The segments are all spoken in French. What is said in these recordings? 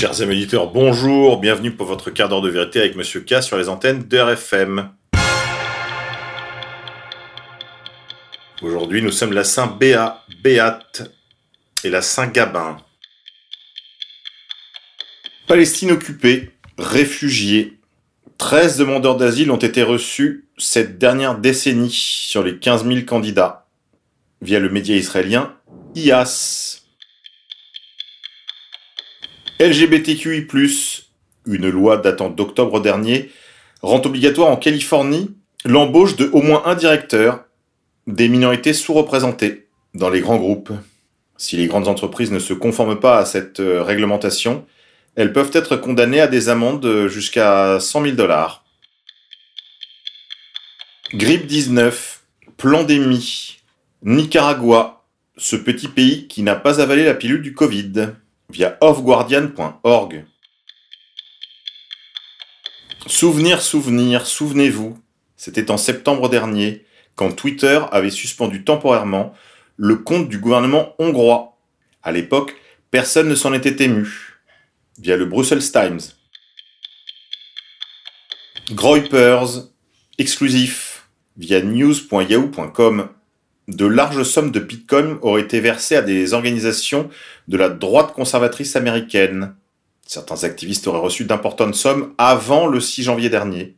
Chers amis bonjour, bienvenue pour votre quart d'heure de vérité avec Monsieur K sur les antennes de RFM. Aujourd'hui, nous sommes la Saint-Béat, Béate et la Saint-Gabin. Palestine occupée, réfugiés. 13 demandeurs d'asile ont été reçus cette dernière décennie sur les 15 000 candidats via le média israélien IAS. LGBTQI+, une loi datant d'octobre dernier, rend obligatoire en Californie l'embauche de au moins un directeur des minorités sous-représentées dans les grands groupes. Si les grandes entreprises ne se conforment pas à cette euh, réglementation, elles peuvent être condamnées à des amendes jusqu'à 100 000 dollars. Grippe 19, pandémie, Nicaragua, ce petit pays qui n'a pas avalé la pilule du Covid via offguardian.org. Souvenir, souvenir, souvenez-vous, c'était en septembre dernier, quand Twitter avait suspendu temporairement le compte du gouvernement hongrois. À l'époque, personne ne s'en était ému. Via le Brussels Times. Groypers, exclusif, via news.yahoo.com de larges sommes de bitcoin auraient été versées à des organisations de la droite conservatrice américaine. Certains activistes auraient reçu d'importantes sommes avant le 6 janvier dernier.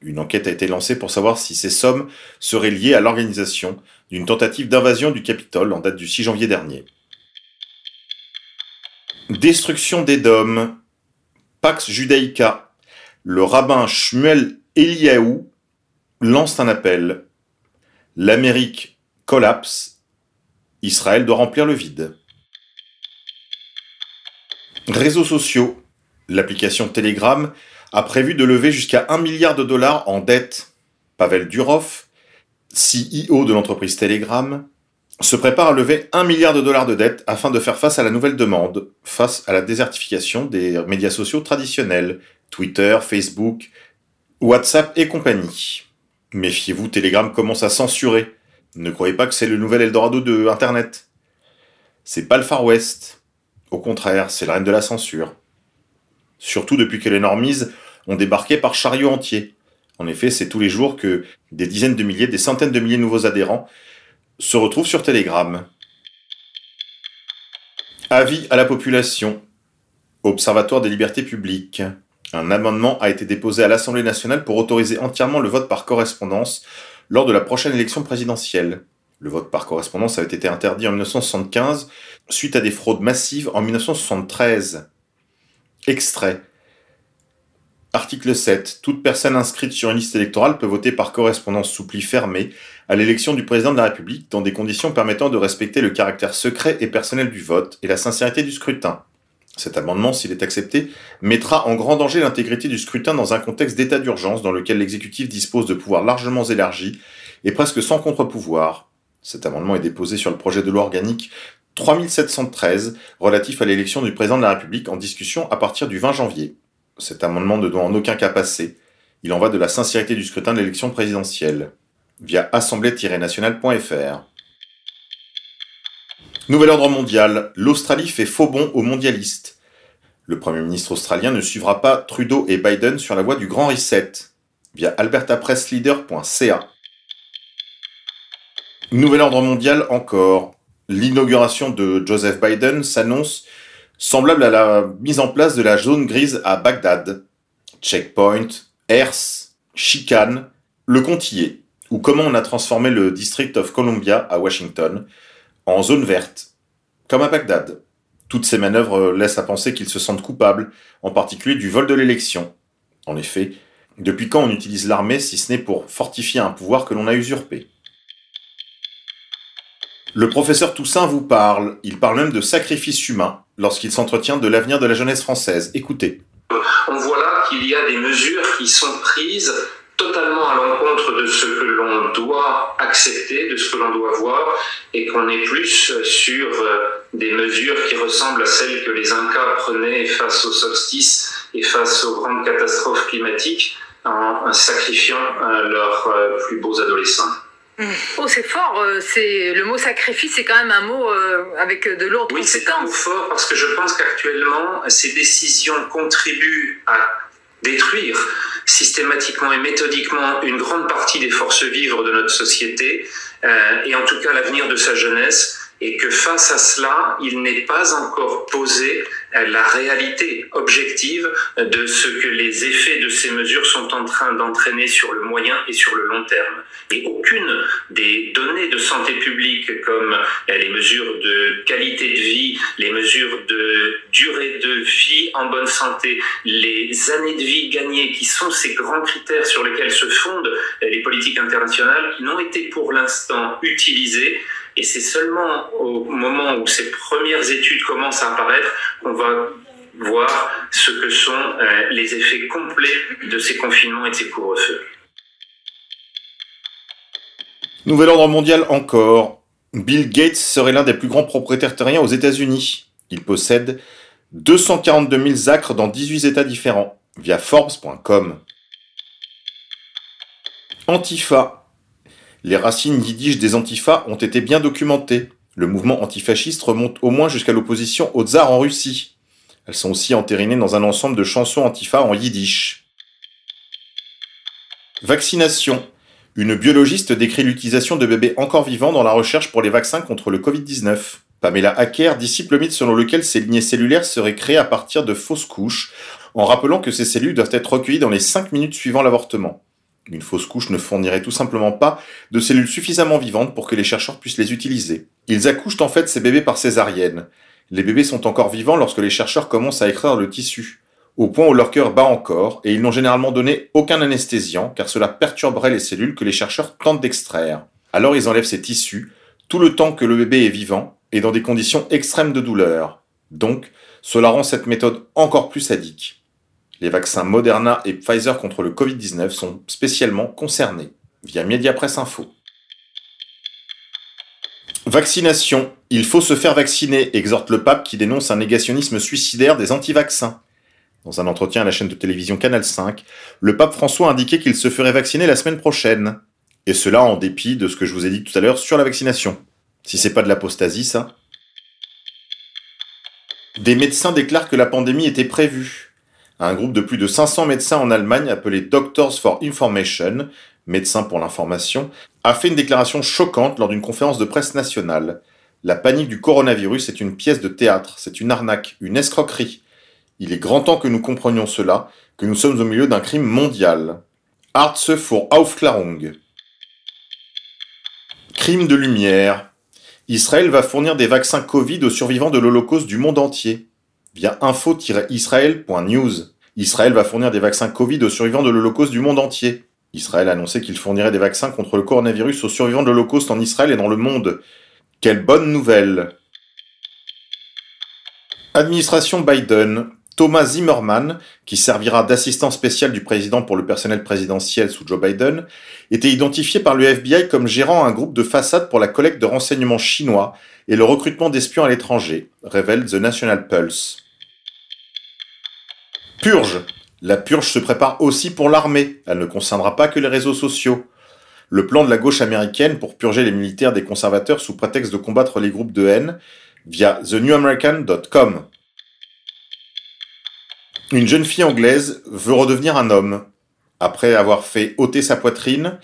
Une enquête a été lancée pour savoir si ces sommes seraient liées à l'organisation d'une tentative d'invasion du Capitole en date du 6 janvier dernier. Destruction des dômes. Pax Judaïca. Le rabbin Shmuel Eliaou lance un appel. L'Amérique collapse, Israël doit remplir le vide. Réseaux sociaux. L'application Telegram a prévu de lever jusqu'à 1 milliard de dollars en dette. Pavel Durov, CEO de l'entreprise Telegram, se prépare à lever 1 milliard de dollars de dette afin de faire face à la nouvelle demande, face à la désertification des médias sociaux traditionnels, Twitter, Facebook, WhatsApp et compagnie. Méfiez-vous, Telegram commence à censurer ne croyez pas que c'est le nouvel Eldorado de Internet. C'est pas le Far West. Au contraire, c'est la reine de la censure. Surtout depuis que les normies ont débarqué par chariot entier. En effet, c'est tous les jours que des dizaines de milliers, des centaines de milliers de nouveaux adhérents se retrouvent sur Telegram. Avis à la population. Observatoire des libertés publiques. Un amendement a été déposé à l'Assemblée nationale pour autoriser entièrement le vote par correspondance lors de la prochaine élection présidentielle. Le vote par correspondance avait été interdit en 1975 suite à des fraudes massives en 1973. Extrait. Article 7. Toute personne inscrite sur une liste électorale peut voter par correspondance sous pli fermé à l'élection du président de la République dans des conditions permettant de respecter le caractère secret et personnel du vote et la sincérité du scrutin. Cet amendement, s'il est accepté, mettra en grand danger l'intégrité du scrutin dans un contexte d'état d'urgence dans lequel l'exécutif dispose de pouvoirs largement élargis et presque sans contre-pouvoir. Cet amendement est déposé sur le projet de loi organique 3713 relatif à l'élection du président de la République en discussion à partir du 20 janvier. Cet amendement ne doit en aucun cas passer. Il en va de la sincérité du scrutin de l'élection présidentielle. Via assemblée-nationale.fr. Nouvel ordre mondial. L'Australie fait faux bond aux mondialistes. Le Premier ministre australien ne suivra pas Trudeau et Biden sur la voie du grand reset via albertapressleader.ca. Nouvel ordre mondial encore. L'inauguration de Joseph Biden s'annonce semblable à la mise en place de la zone grise à Bagdad. Checkpoint, Ers, chicane, le Contillet, ou comment on a transformé le District of Columbia à Washington, en zone verte, comme à Bagdad. Toutes ces manœuvres laissent à penser qu'ils se sentent coupables, en particulier du vol de l'élection. En effet, depuis quand on utilise l'armée si ce n'est pour fortifier un pouvoir que l'on a usurpé? Le professeur Toussaint vous parle, il parle même de sacrifice humain lorsqu'il s'entretient de l'avenir de la jeunesse française. Écoutez. On voit là qu'il y a des mesures qui sont prises totalement à l'encontre de ce que l'on doit accepter, de ce que l'on doit voir, et qu'on est plus sur euh, des mesures qui ressemblent à celles que les Incas prenaient face au solstice et face aux grandes catastrophes climatiques en sacrifiant euh, leurs euh, plus beaux adolescents. Oh, c'est fort. C'est le mot sacrifice, c'est quand même un mot avec de lourdes Oui, c'est un mot conséquences. fort parce que je pense qu'actuellement, ces décisions contribuent à détruire systématiquement et méthodiquement une grande partie des forces vives de notre société euh, et en tout cas l'avenir de sa jeunesse et que face à cela, il n'est pas encore posé la réalité objective de ce que les effets de ces mesures sont en train d'entraîner sur le moyen et sur le long terme. Et aucune des données de santé publique comme euh, les mesures de qualité de vie, les mesures de durée de vie en bonne santé, les années de vie gagnées qui sont ces grands critères sur lesquels se fondent euh, les politiques internationales n'ont été pour l'instant utilisées et c'est seulement au moment où ces premières études commencent à apparaître qu'on va voir ce que sont euh, les effets complets de ces confinements et de ces couvre-feux. Nouvel ordre mondial encore. Bill Gates serait l'un des plus grands propriétaires terriens aux États-Unis. Il possède 242 000 acres dans 18 États différents, via Forbes.com. Antifa. Les racines yiddish des Antifa ont été bien documentées. Le mouvement antifasciste remonte au moins jusqu'à l'opposition au tsar en Russie. Elles sont aussi entérinées dans un ensemble de chansons Antifa en yiddish. Vaccination. Une biologiste décrit l'utilisation de bébés encore vivants dans la recherche pour les vaccins contre le Covid-19. Pamela Hacker dissipe le mythe selon lequel ces lignées cellulaires seraient créées à partir de fausses couches, en rappelant que ces cellules doivent être recueillies dans les 5 minutes suivant l'avortement. Une fausse couche ne fournirait tout simplement pas de cellules suffisamment vivantes pour que les chercheurs puissent les utiliser. Ils accouchent en fait ces bébés par césarienne. Les bébés sont encore vivants lorsque les chercheurs commencent à écrire le tissu au point où leur cœur bat encore, et ils n'ont généralement donné aucun anesthésiant, car cela perturberait les cellules que les chercheurs tentent d'extraire. Alors ils enlèvent ces tissus, tout le temps que le bébé est vivant, et dans des conditions extrêmes de douleur. Donc, cela rend cette méthode encore plus sadique. Les vaccins Moderna et Pfizer contre le Covid-19 sont spécialement concernés, via Mediapresse Info. Vaccination. Il faut se faire vacciner, exhorte le pape qui dénonce un négationnisme suicidaire des anti-vaccins. Dans un entretien à la chaîne de télévision Canal 5, le pape François a indiqué qu'il se ferait vacciner la semaine prochaine. Et cela en dépit de ce que je vous ai dit tout à l'heure sur la vaccination. Si c'est pas de l'apostasie, ça. Des médecins déclarent que la pandémie était prévue. Un groupe de plus de 500 médecins en Allemagne appelé Doctors for Information, médecins pour l'information, a fait une déclaration choquante lors d'une conférence de presse nationale. La panique du coronavirus est une pièce de théâtre, c'est une arnaque, une escroquerie. Il est grand temps que nous comprenions cela, que nous sommes au milieu d'un crime mondial. Hartze für Aufklärung. Crime de lumière. Israël va fournir des vaccins Covid aux survivants de l'Holocauste du monde entier. Via info-israël.news. Israël va fournir des vaccins Covid aux survivants de l'Holocauste du monde entier. Israël a annoncé qu'il fournirait des vaccins contre le coronavirus aux survivants de l'Holocauste en Israël et dans le monde. Quelle bonne nouvelle Administration Biden. Thomas Zimmerman, qui servira d'assistant spécial du président pour le personnel présidentiel sous Joe Biden, était identifié par le FBI comme gérant un groupe de façade pour la collecte de renseignements chinois et le recrutement d'espions à l'étranger, révèle The National Pulse. Purge. La purge se prépare aussi pour l'armée. Elle ne concernera pas que les réseaux sociaux. Le plan de la gauche américaine pour purger les militaires des conservateurs sous prétexte de combattre les groupes de haine via thenewamerican.com. Une jeune fille anglaise veut redevenir un homme. Après avoir fait ôter sa poitrine,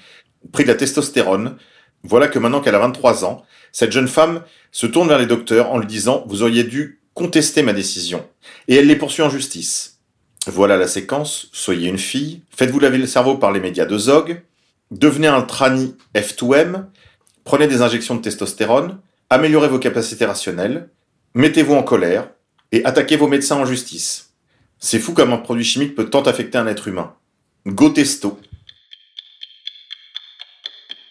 pris de la testostérone, voilà que maintenant qu'elle a 23 ans, cette jeune femme se tourne vers les docteurs en lui disant Vous auriez dû contester ma décision. Et elle les poursuit en justice. Voilà la séquence. Soyez une fille, faites-vous laver le cerveau par les médias de Zog, devenez un trani F2M, prenez des injections de testostérone, améliorez vos capacités rationnelles, mettez-vous en colère et attaquez vos médecins en justice. C'est fou comme un produit chimique peut tant affecter un être humain. Go testo.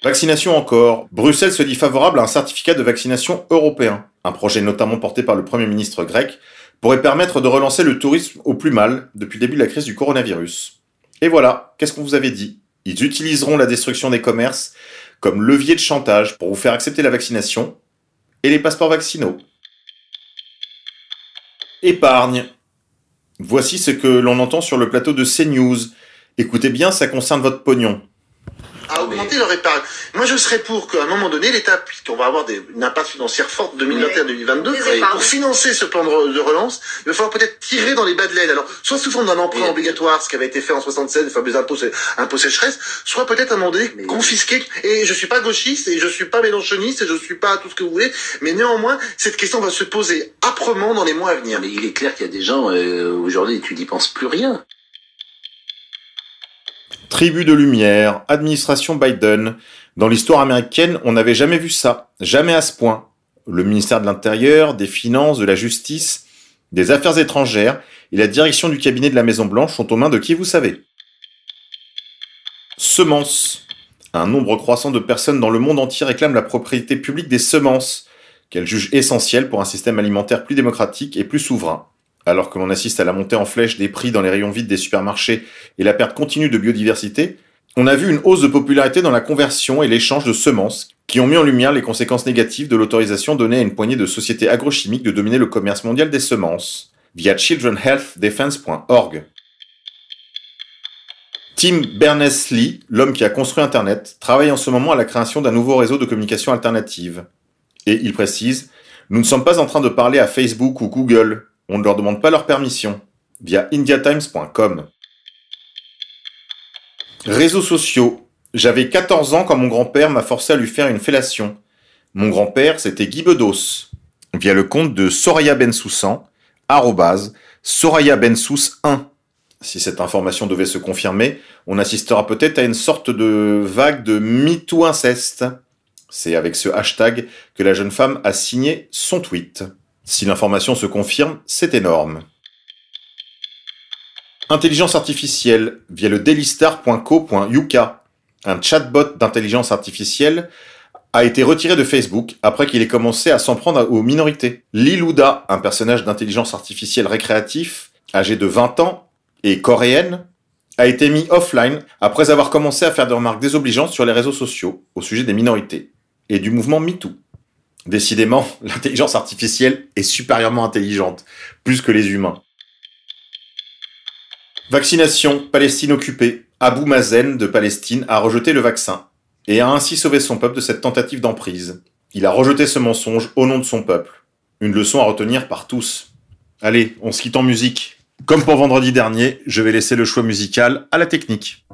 Vaccination encore. Bruxelles se dit favorable à un certificat de vaccination européen. Un projet notamment porté par le Premier ministre grec pourrait permettre de relancer le tourisme au plus mal depuis le début de la crise du coronavirus. Et voilà, qu'est-ce qu'on vous avait dit? Ils utiliseront la destruction des commerces comme levier de chantage pour vous faire accepter la vaccination et les passeports vaccinaux. Épargne. Voici ce que l'on entend sur le plateau de CNews. Écoutez bien, ça concerne votre pognon. Augmenter leur épargne. Moi, je serais pour qu'à un moment donné, l'État, puisqu'on va avoir des, une impasse financière forte 2021-2022, pour financer ce plan de, relance, il va falloir peut-être tirer dans les bas de l'aide. Alors, soit sous forme d'un emprunt obligatoire, ce qui avait été fait en 76, les fameux impôts, impôts sécheresse, soit peut-être à un moment donné confisquer. Et je suis pas gauchiste, et je suis pas mélanchoniste, et je suis pas tout ce que vous voulez, mais néanmoins, cette question va se poser âprement dans les mois à venir. Mais il est clair qu'il y a des gens, euh, aujourd'hui, tu n'y penses plus rien. Tribu de lumière, administration Biden. Dans l'histoire américaine, on n'avait jamais vu ça, jamais à ce point. Le ministère de l'Intérieur, des Finances, de la Justice, des Affaires étrangères et la direction du cabinet de la Maison Blanche sont aux mains de qui vous savez? Semences. Un nombre croissant de personnes dans le monde entier réclament la propriété publique des semences, qu'elles jugent essentielles pour un système alimentaire plus démocratique et plus souverain alors que l'on assiste à la montée en flèche des prix dans les rayons vides des supermarchés et la perte continue de biodiversité, on a vu une hausse de popularité dans la conversion et l'échange de semences, qui ont mis en lumière les conséquences négatives de l'autorisation donnée à une poignée de sociétés agrochimiques de dominer le commerce mondial des semences, via childrenhealthdefense.org. Tim Berners-Lee, l'homme qui a construit Internet, travaille en ce moment à la création d'un nouveau réseau de communication alternative. Et il précise, nous ne sommes pas en train de parler à Facebook ou Google, on ne leur demande pas leur permission via indiatimes.com. Réseaux sociaux. J'avais 14 ans quand mon grand-père m'a forcé à lui faire une fellation. Mon grand-père, c'était Guy Bedos, via le compte de Soraya Bensoussan, arrobase, Soraya Bensous 1. Si cette information devait se confirmer, on assistera peut-être à une sorte de vague de MeToo inceste. C'est avec ce hashtag que la jeune femme a signé son tweet. Si l'information se confirme, c'est énorme. Intelligence artificielle via le dailystar.co.uk. Un chatbot d'intelligence artificielle a été retiré de Facebook après qu'il ait commencé à s'en prendre aux minorités. Liluda, un personnage d'intelligence artificielle récréatif, âgé de 20 ans et coréenne, a été mis offline après avoir commencé à faire des remarques désobligeantes sur les réseaux sociaux au sujet des minorités et du mouvement MeToo. Décidément, l'intelligence artificielle est supérieurement intelligente, plus que les humains. Vaccination, Palestine occupée. Abu Mazen de Palestine a rejeté le vaccin et a ainsi sauvé son peuple de cette tentative d'emprise. Il a rejeté ce mensonge au nom de son peuple. Une leçon à retenir par tous. Allez, on se quitte en musique. Comme pour vendredi dernier, je vais laisser le choix musical à la technique.